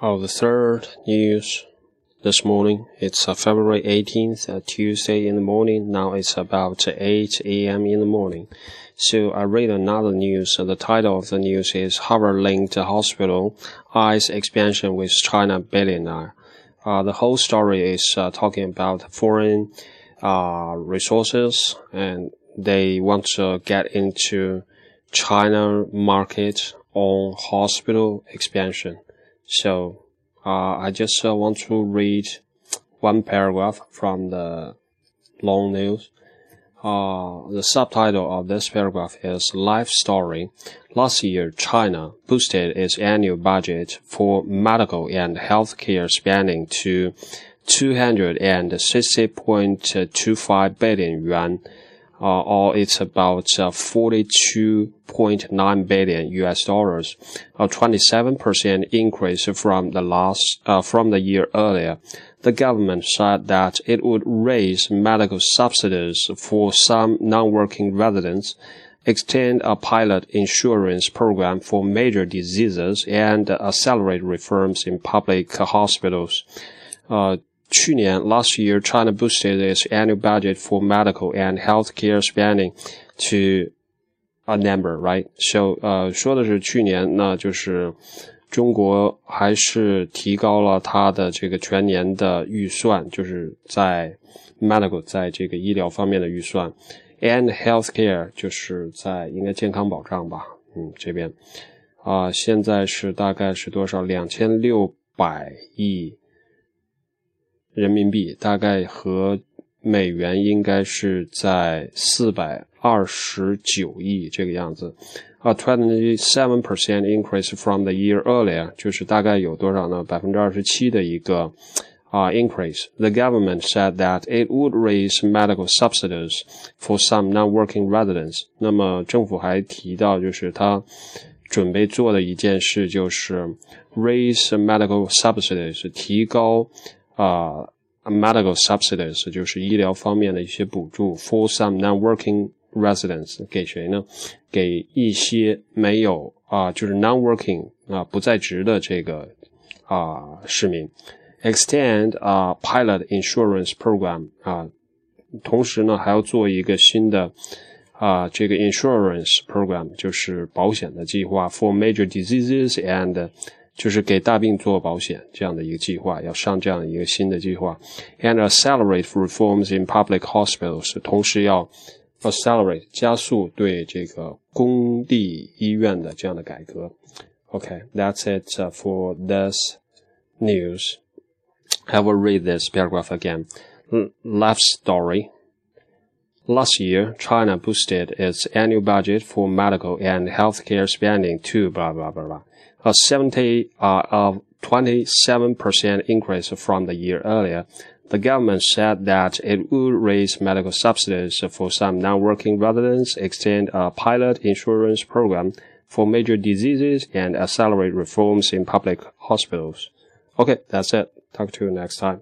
Oh, the third news this morning. It's uh, February 18th, uh, Tuesday in the morning. Now it's about 8 a.m. in the morning. So I read another news. the title of the news is Harvard linked hospital eyes expansion with China billionaire. Uh, the whole story is uh, talking about foreign uh, resources and they want to get into China market on hospital expansion. So uh, I just uh, want to read one paragraph from the long news. Uh, the subtitle of this paragraph is Life Story. Last year, China boosted its annual budget for medical and healthcare spending to 260.25 billion yuan uh, or it's about uh, 42.9 billion US dollars, a 27% increase from the last uh, from the year earlier. The government said that it would raise medical subsidies for some non-working residents, extend a pilot insurance program for major diseases, and accelerate reforms in public hospitals. Uh, 去年 last year China boosted its annual budget for medical and healthcare spending to a number, right? So 呃说的是去年，那就是中国还是提高了它的这个全年的预算，就是在 medical 在这个医疗方面的预算，and healthcare 就是在应该健康保障吧，嗯这边啊现在是大概是多少？两千六百亿。人民币大概和美元应该是在四百二十九亿这个样子，a twenty-seven percent increase from the year earlier，就是大概有多少呢？百分之二十七的一个啊 increase。The government said that it would raise medical subsidies for some non-working residents。那么政府还提到，就是他准备做的一件事就是 raise medical subsidies，提高。啊、，medical subsidies 就是医疗方面的一些补助，for some non-working residents 给谁呢？给一些没有啊，就是 non-working 啊不在职的这个啊市民。Extend 啊 pilot insurance program 啊，同时呢还要做一个新的啊这个 insurance program，就是保险的计划 for major diseases and 就是给大病做保险这样的一个计划，要上这样一个新的计划，and accelerate reforms in public hospitals，同时要 accelerate 加速对这个公立医院的这样的改革。Okay, that's it for this news. I will read this paragraph again. Left story. Last year, China boosted its annual budget for medical and healthcare spending to blah blah blah blah a 70 uh, of 27% increase from the year earlier. The government said that it would raise medical subsidies for some non-working residents, extend a pilot insurance program for major diseases, and accelerate reforms in public hospitals. Okay, that's it. Talk to you next time.